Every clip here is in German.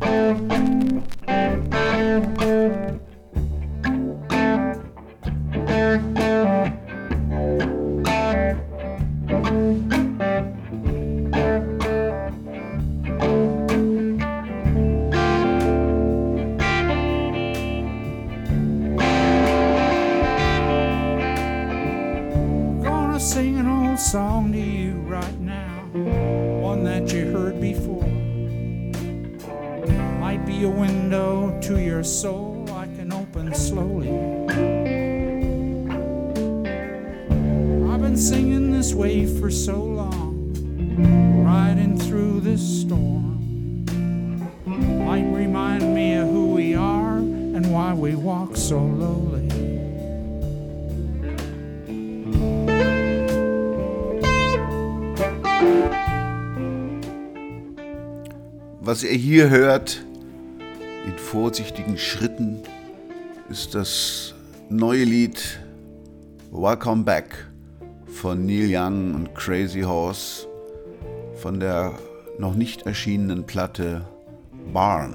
Música Was ihr hier hört, in vorsichtigen Schritten, ist das neue Lied Welcome Back von Neil Young und Crazy Horse von der noch nicht erschienenen Platte Barn.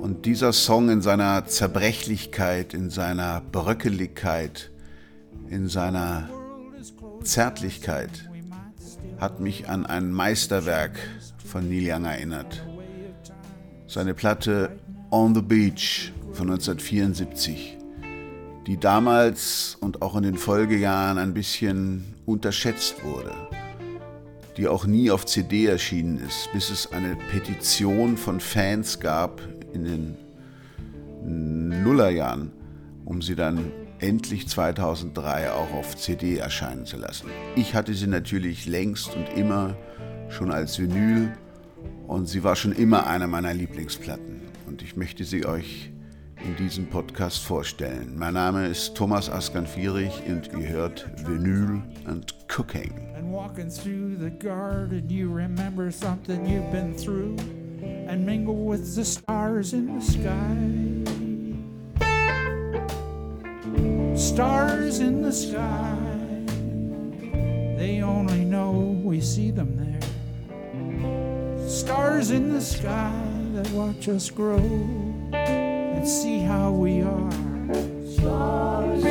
Und dieser Song in seiner Zerbrechlichkeit, in seiner Bröckeligkeit, in seiner Zärtlichkeit hat mich an ein Meisterwerk von Neil Young erinnert. Seine Platte On the Beach von 1974, die damals und auch in den Folgejahren ein bisschen unterschätzt wurde, die auch nie auf CD erschienen ist, bis es eine Petition von Fans gab in den Nullerjahren, um sie dann endlich 2003 auch auf CD erscheinen zu lassen. Ich hatte sie natürlich längst und immer schon als Vinyl und sie war schon immer eine meiner Lieblingsplatten und ich möchte sie euch in diesem Podcast vorstellen. Mein Name ist Thomas Askan-Fierich und ihr hört Vinyl and Cooking. And walking through the garden you remember something you've been through and mingle with the stars in the sky. Stars in the sky, they only know we see them there. Stars in the sky that watch us grow and see how we are. Stars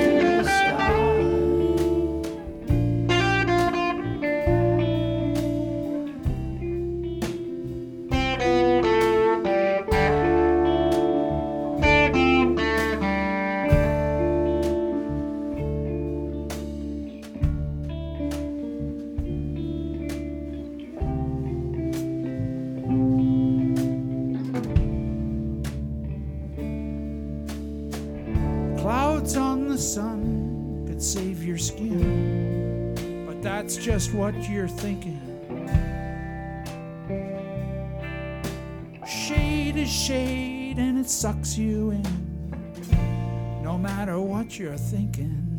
you're thinking. Shade is shade and it sucks you in, no matter what you're thinking.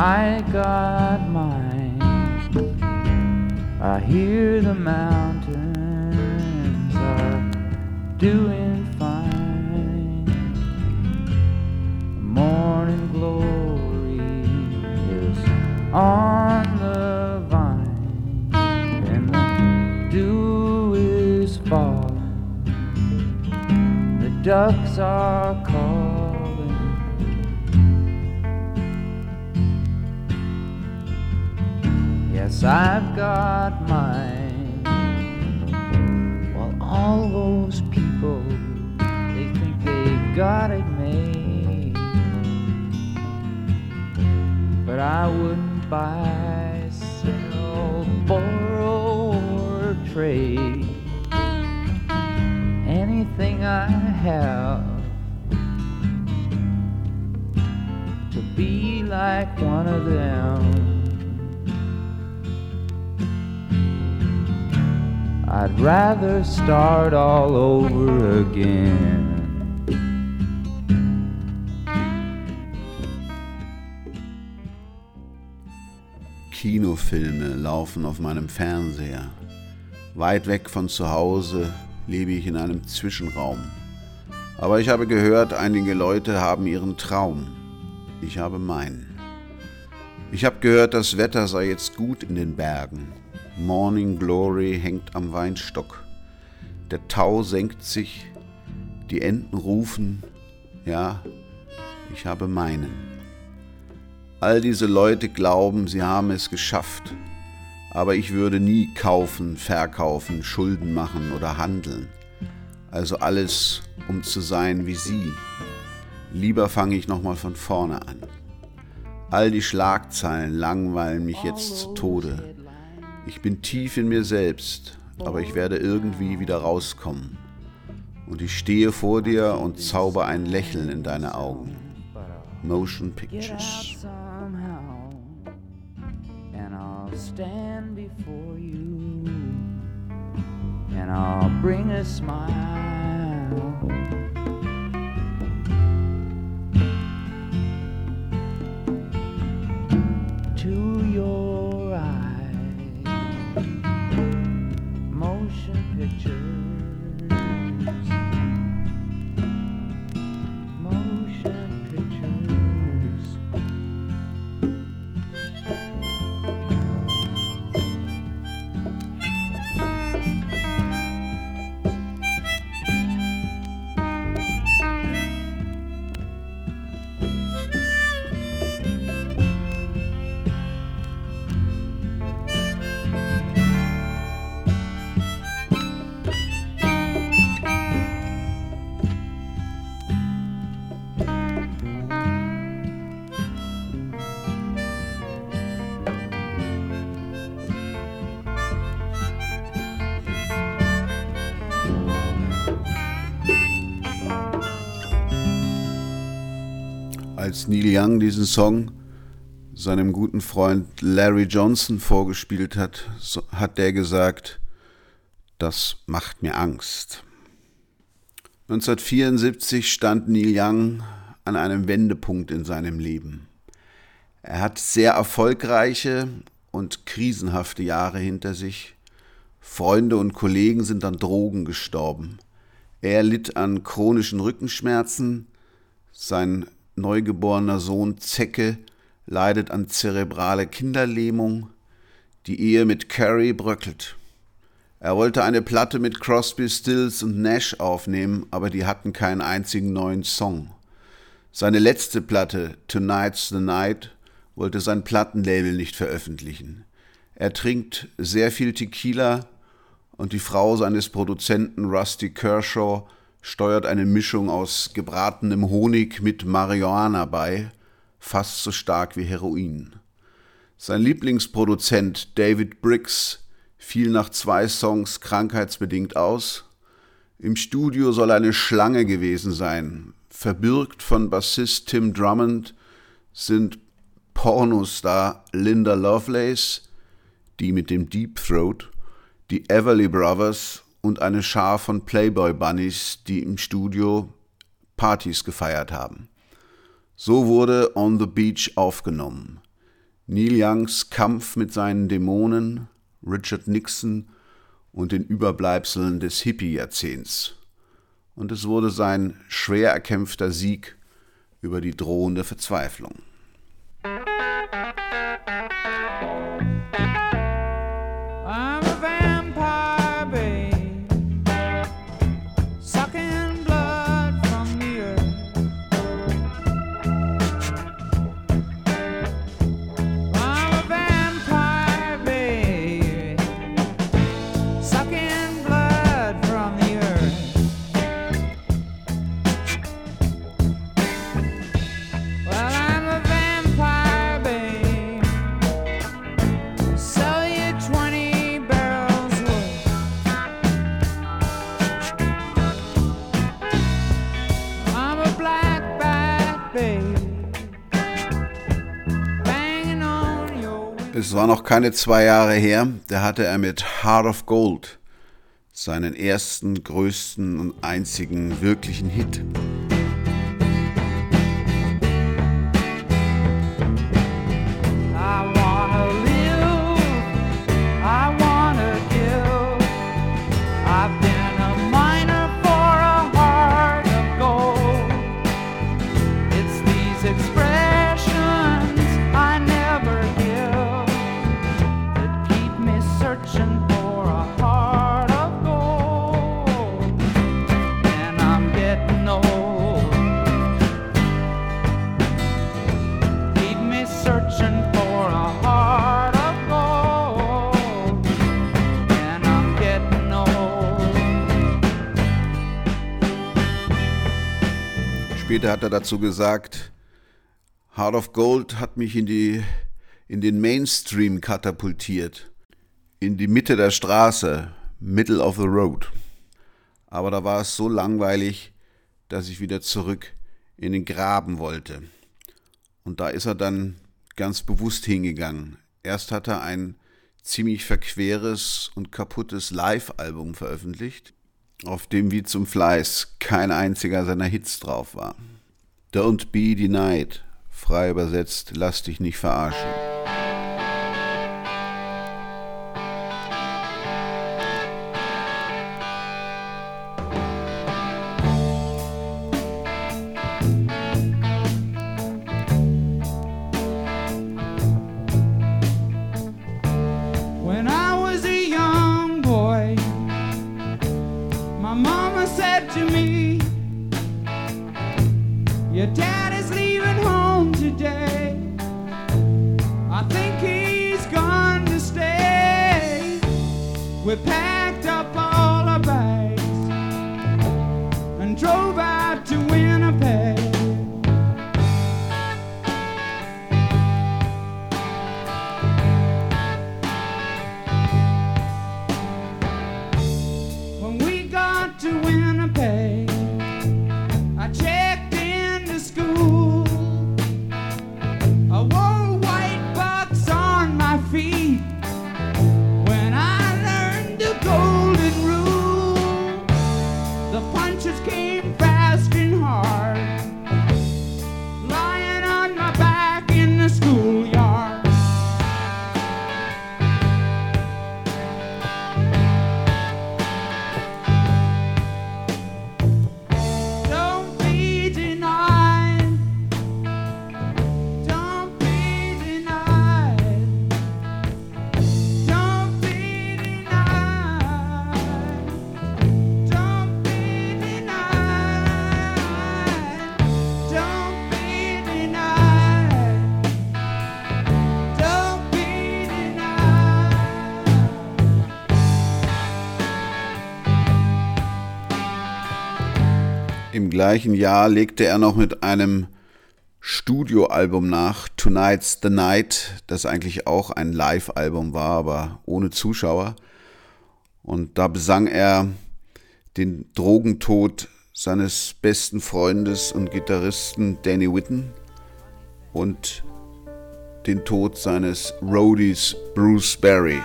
I got mine. I hear the mountains are doing fine. Morning glory is on the vine, and the dew is falling. The ducks are calling. Yes, I've got mine. While all those people, they think they've got it made. But I wouldn't buy, sell, borrow, or trade anything I have to be like one of them. I'd rather start all over again. Kinofilme laufen auf meinem Fernseher. Weit weg von zu Hause lebe ich in einem Zwischenraum. Aber ich habe gehört, einige Leute haben ihren Traum. Ich habe meinen. Ich habe gehört, das Wetter sei jetzt gut in den Bergen. Morning Glory hängt am Weinstock. Der Tau senkt sich, die Enten rufen, ja, ich habe meinen. All diese Leute glauben, sie haben es geschafft, aber ich würde nie kaufen, verkaufen, Schulden machen oder handeln. Also alles, um zu sein wie Sie. Lieber fange ich nochmal von vorne an. All die Schlagzeilen langweilen mich jetzt zu Tode. Ich bin tief in mir selbst, aber ich werde irgendwie wieder rauskommen. Und ich stehe vor dir und zauber ein Lächeln in deine Augen. Motion Pictures. stand before you and I'll bring a smile. Neil Young diesen Song seinem guten Freund Larry Johnson vorgespielt hat, hat der gesagt, das macht mir Angst. 1974 stand Neil Young an einem Wendepunkt in seinem Leben. Er hat sehr erfolgreiche und krisenhafte Jahre hinter sich. Freunde und Kollegen sind an Drogen gestorben. Er litt an chronischen Rückenschmerzen, sein neugeborener Sohn Zecke leidet an zerebrale Kinderlähmung. Die Ehe mit Carrie bröckelt. Er wollte eine Platte mit Crosby, Stills und Nash aufnehmen, aber die hatten keinen einzigen neuen Song. Seine letzte Platte, Tonight's the Night, wollte sein Plattenlabel nicht veröffentlichen. Er trinkt sehr viel Tequila und die Frau seines Produzenten Rusty Kershaw steuert eine Mischung aus gebratenem Honig mit Marihuana bei, fast so stark wie Heroin. Sein Lieblingsproduzent David Briggs fiel nach zwei Songs krankheitsbedingt aus. Im Studio soll eine Schlange gewesen sein. Verbürgt von Bassist Tim Drummond sind Pornostar Linda Lovelace, die mit dem Deep Throat, die Everly Brothers und eine Schar von Playboy Bunnies, die im Studio Partys gefeiert haben. So wurde On the Beach aufgenommen. Neil Youngs Kampf mit seinen Dämonen, Richard Nixon und den Überbleibseln des Hippie-Jahrzehnts. Und es wurde sein schwer erkämpfter Sieg über die drohende Verzweiflung. Es war noch keine zwei Jahre her, da hatte er mit Heart of Gold seinen ersten, größten und einzigen wirklichen Hit. Er dazu gesagt, Heart of Gold hat mich in, die, in den Mainstream katapultiert, in die Mitte der Straße, Middle of the Road. Aber da war es so langweilig, dass ich wieder zurück in den Graben wollte. Und da ist er dann ganz bewusst hingegangen. Erst hat er ein ziemlich verqueres und kaputtes Live-Album veröffentlicht auf dem wie zum Fleiß kein einziger seiner Hits drauf war. Don't be denied, frei übersetzt, lass dich nicht verarschen. Gleichen Jahr legte er noch mit einem Studioalbum nach, Tonight's the Night, das eigentlich auch ein Live-Album war, aber ohne Zuschauer. Und da besang er den Drogentod seines besten Freundes und Gitarristen Danny Whitten und den Tod seines Roadies Bruce Barry.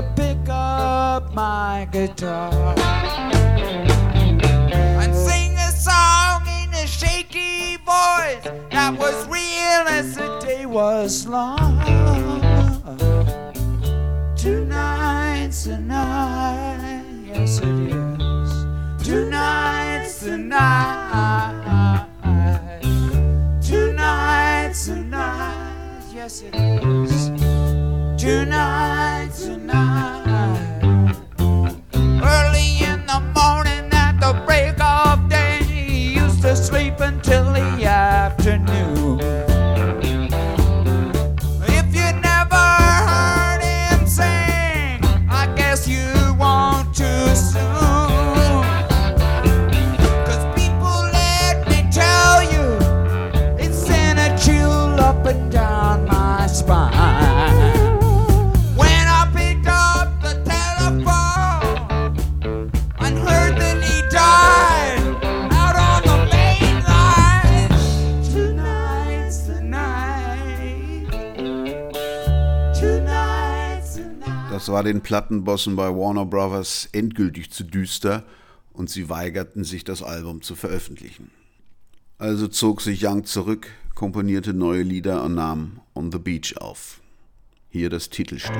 To pick up my guitar and sing a song in a shaky voice. that was real as the day was long. Tonight's the night, yes it is. Tonight's the night. Tonight's the night, yes it is. Tonight's the night. Early in the morning at the break of day, used to sleep until the afternoon. Das war den Plattenbossen bei Warner Brothers endgültig zu düster und sie weigerten sich, das Album zu veröffentlichen. Also zog sich Young zurück, komponierte neue Lieder und nahm On the Beach auf. Hier das Titelstück.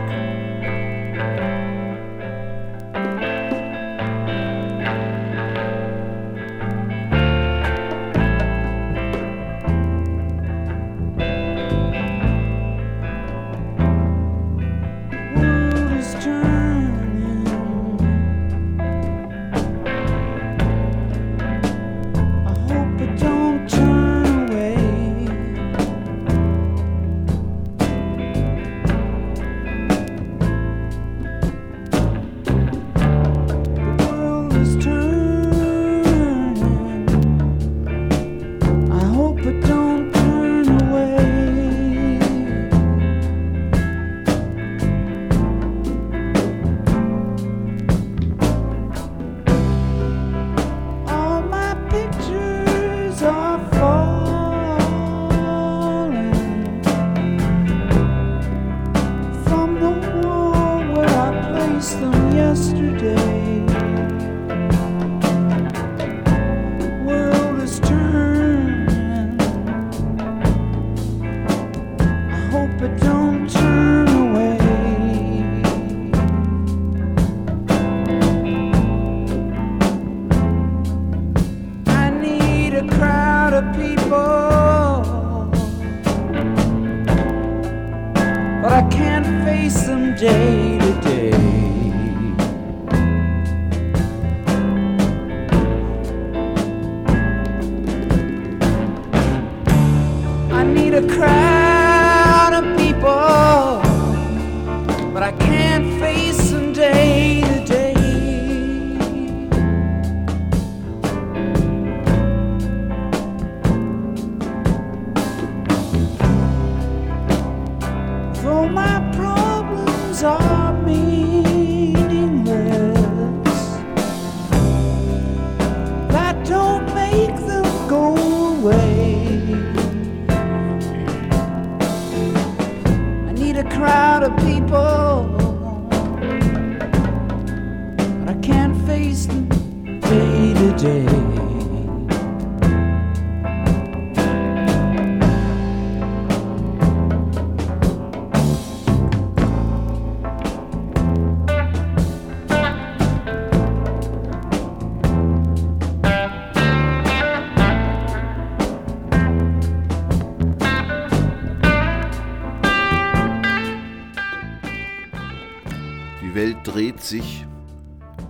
Sich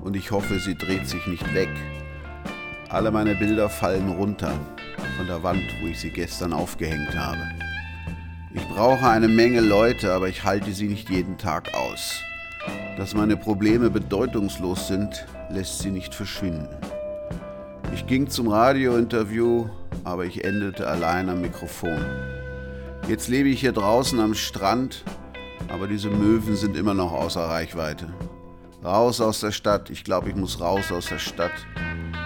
und ich hoffe, sie dreht sich nicht weg. Alle meine Bilder fallen runter von der Wand, wo ich sie gestern aufgehängt habe. Ich brauche eine Menge Leute, aber ich halte sie nicht jeden Tag aus. Dass meine Probleme bedeutungslos sind, lässt sie nicht verschwinden. Ich ging zum Radiointerview, aber ich endete allein am Mikrofon. Jetzt lebe ich hier draußen am Strand, aber diese Möwen sind immer noch außer Reichweite. Raus aus der Stadt, ich glaube, ich muss raus aus der Stadt.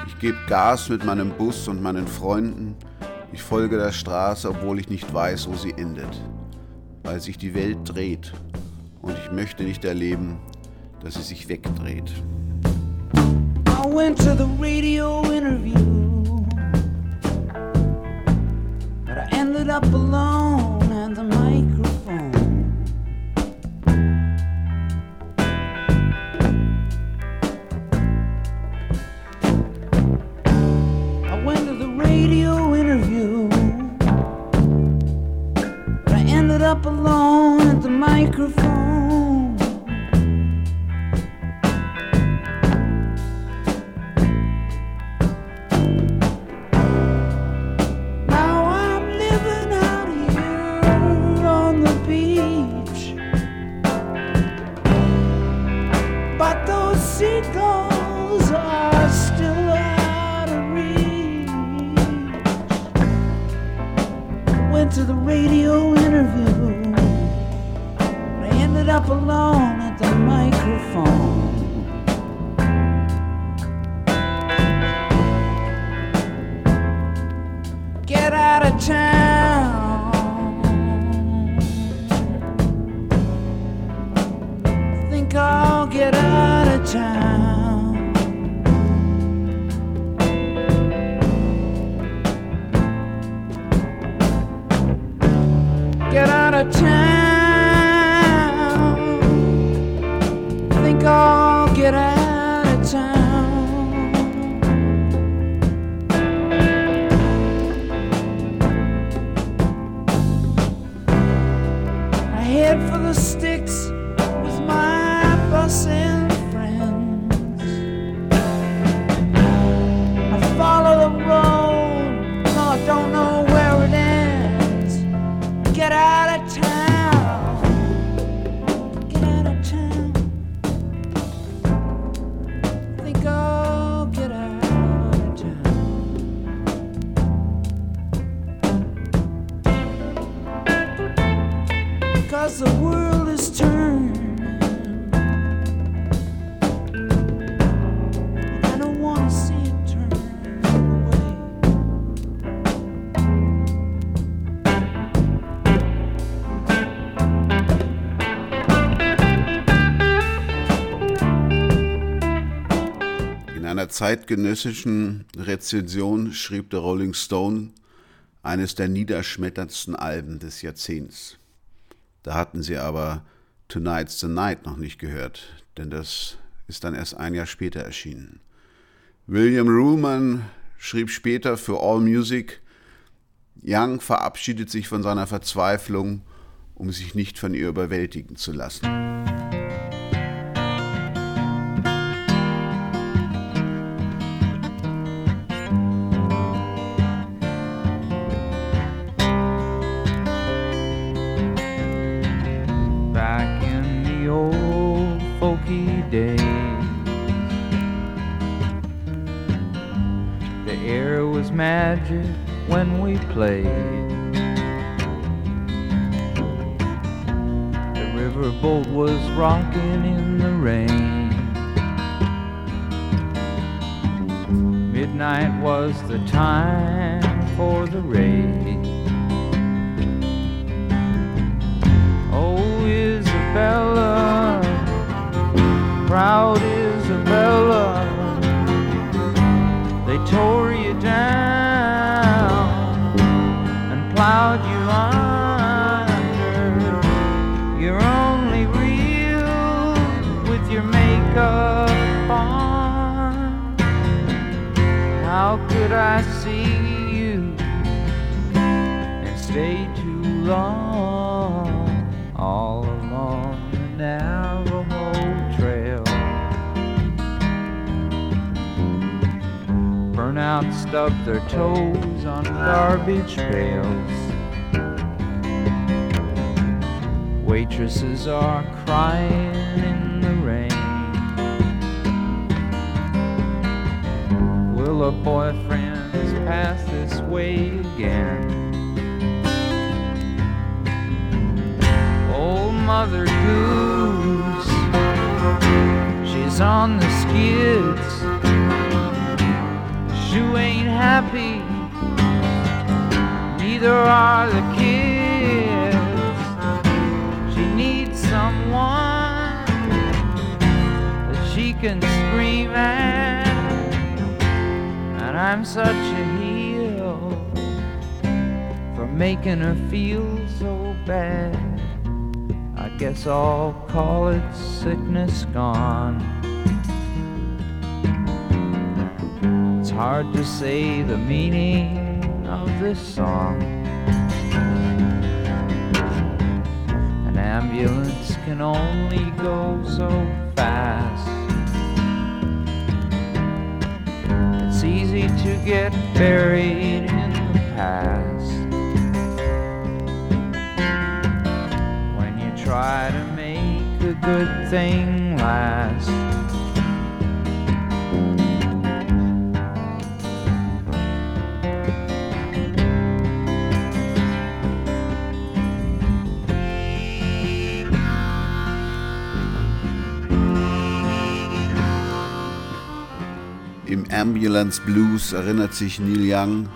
Ich gebe Gas mit meinem Bus und meinen Freunden. Ich folge der Straße, obwohl ich nicht weiß, wo sie endet. Weil sich die Welt dreht und ich möchte nicht erleben, dass sie sich wegdreht. I went to the radio interview, but I ended up alone time. In einer zeitgenössischen Rezension schrieb der Rolling Stone eines der niederschmetterndsten Alben des Jahrzehnts. Da hatten sie aber Tonight's the Night noch nicht gehört, denn das ist dann erst ein Jahr später erschienen. William Ruman schrieb später für AllMusic, Young verabschiedet sich von seiner Verzweiflung, um sich nicht von ihr überwältigen zu lassen. Magic when we played. The riverboat was rocking in the rain. Midnight was the time for the raid. Oh, Isabella, proud Isabella, they tore you down I see you and stay too long all along the Navajo Trail? Burnout stubbed their toes on garbage pails. Waitresses are crying Our boyfriends pass this way again? Old Mother Goose, she's on the skids. She ain't happy, neither are the kids. She needs someone that she can And I'm such a heel for making her feel so bad. I guess I'll call it sickness gone. It's hard to say the meaning of this song. An ambulance can only go so fast. It's easy to get buried in the past. When you try to make a good thing last. Ambulance Blues erinnert sich Neil Young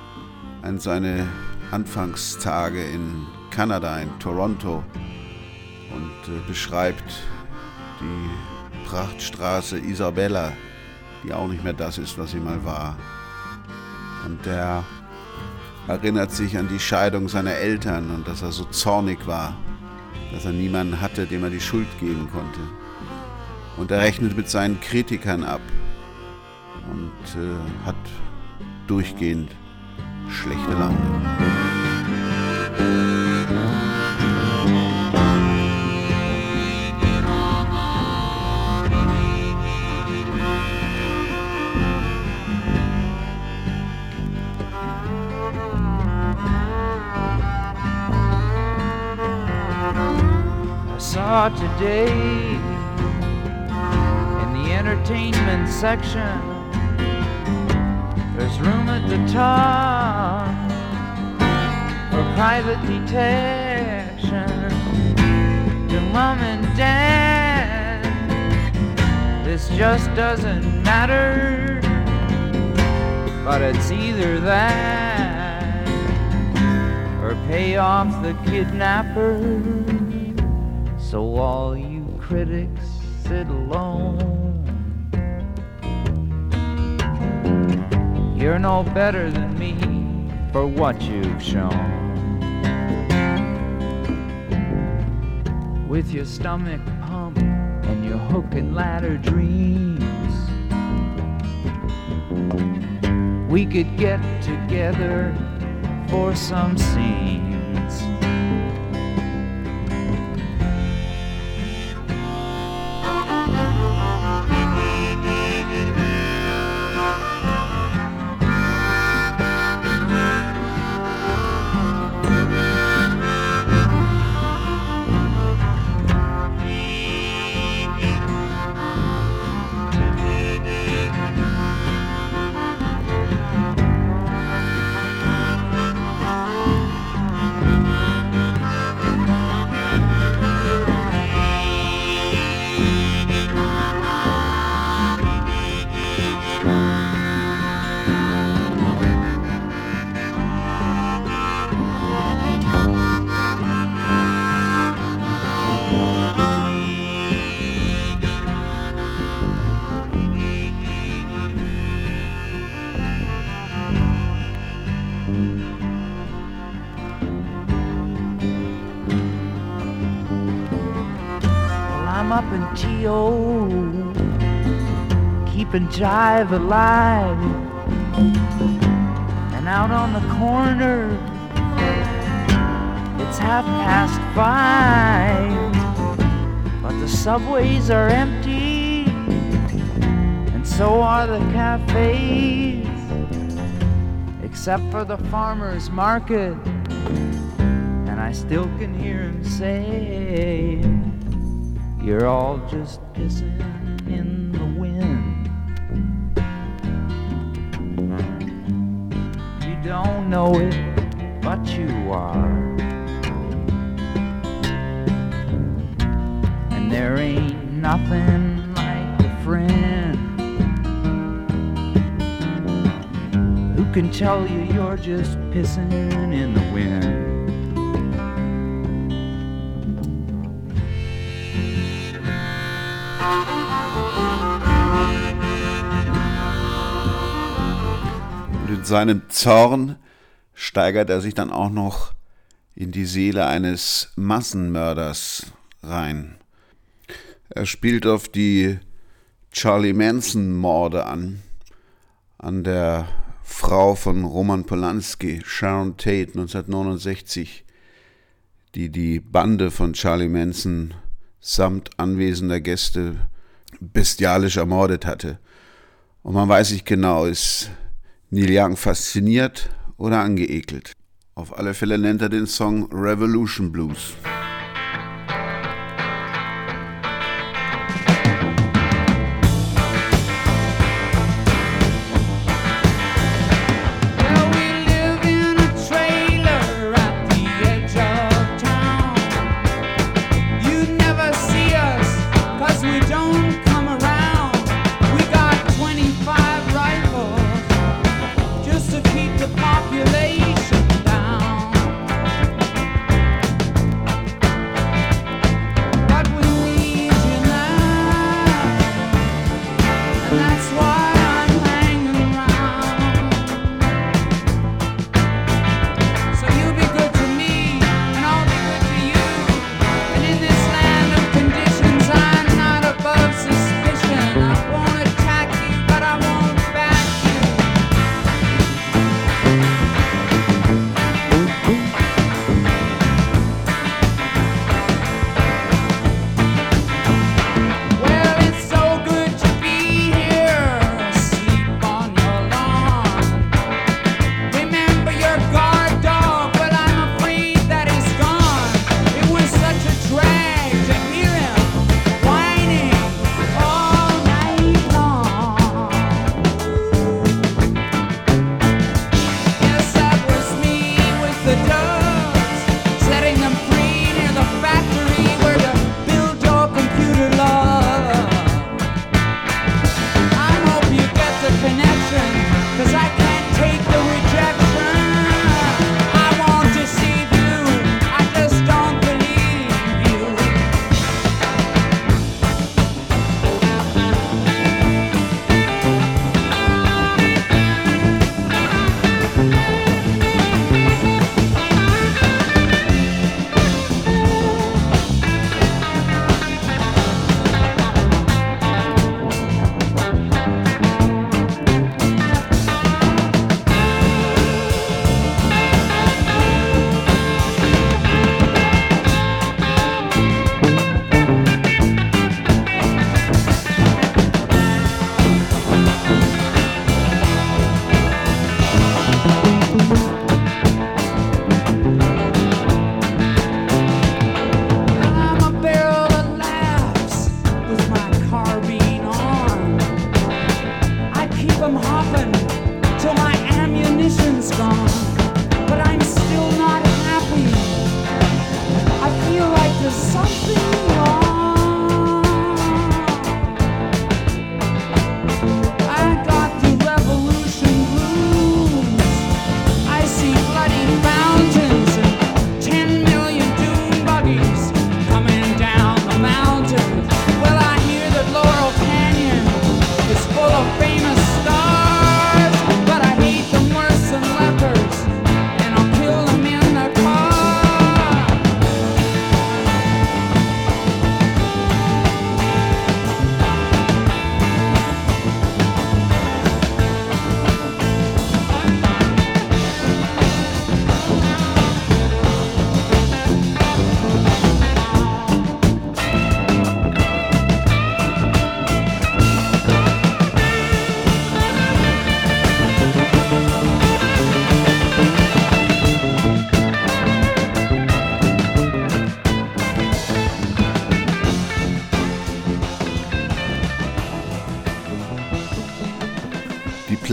an seine Anfangstage in Kanada, in Toronto und äh, beschreibt die Prachtstraße Isabella, die auch nicht mehr das ist, was sie mal war. Und er erinnert sich an die Scheidung seiner Eltern und dass er so zornig war, dass er niemanden hatte, dem er die Schuld geben konnte. Und er rechnet mit seinen Kritikern ab und äh, hat durchgehend schlechte Laune. I saw today in the entertainment section. There's room at the top for private detection. To mom and dad, this just doesn't matter. But it's either that or pay off the kidnapper. So all you critics sit alone. You're no better than me for what you've shown. With your stomach pump and your hook and ladder dreams. We could get together for some scenes. In keeping jive alive. And out on the corner, it's half past five. But the subways are empty, and so are the cafes, except for the farmer's market. And I still can hear him say, You're all just pissing in the wind. You don't know it, but you are. And there ain't nothing like a friend who can tell you you're just pissing in the wind. seinem Zorn steigert er sich dann auch noch in die Seele eines Massenmörders rein. Er spielt auf die Charlie Manson-Morde an, an der Frau von Roman Polanski, Sharon Tate 1969, die die Bande von Charlie Manson samt anwesender Gäste bestialisch ermordet hatte. Und man weiß nicht genau, ist Neil fasziniert oder angeekelt. Auf alle Fälle nennt er den Song Revolution Blues.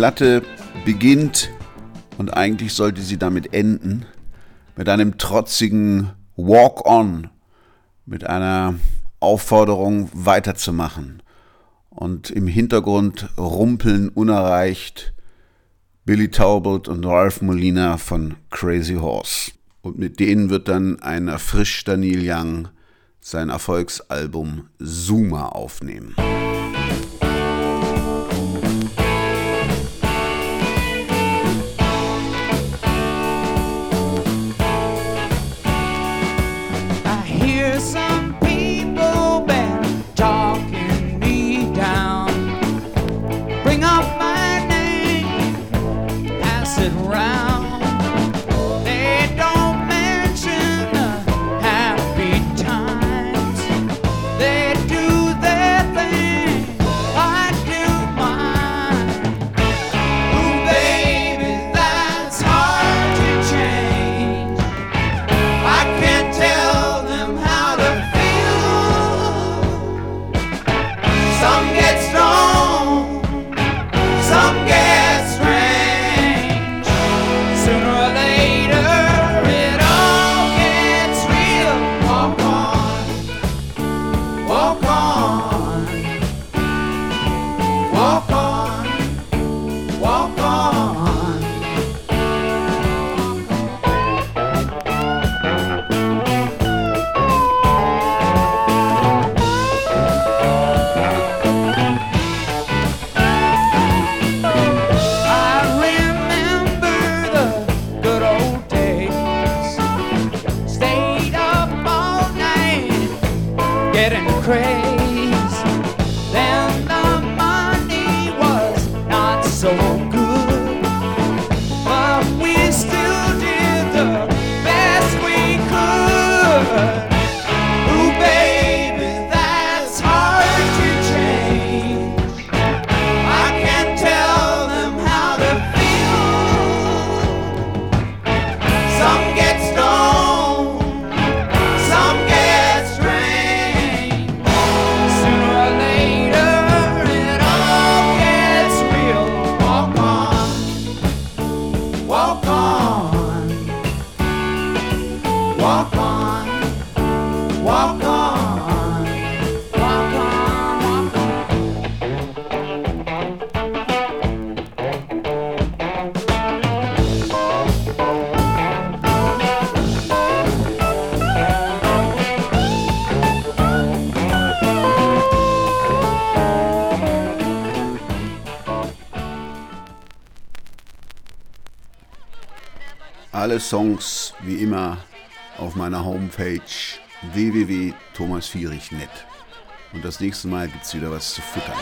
Platte beginnt und eigentlich sollte sie damit enden, mit einem trotzigen Walk-on, mit einer Aufforderung weiterzumachen. Und im Hintergrund rumpeln unerreicht Billy Taubert und Ralph Molina von Crazy Horse. Und mit denen wird dann ein erfrischter Neil Young sein Erfolgsalbum Zuma aufnehmen. Alle Songs wie immer auf meiner Homepage www.thomasfierich.net. Und das nächste Mal gibt es wieder was zu futtern.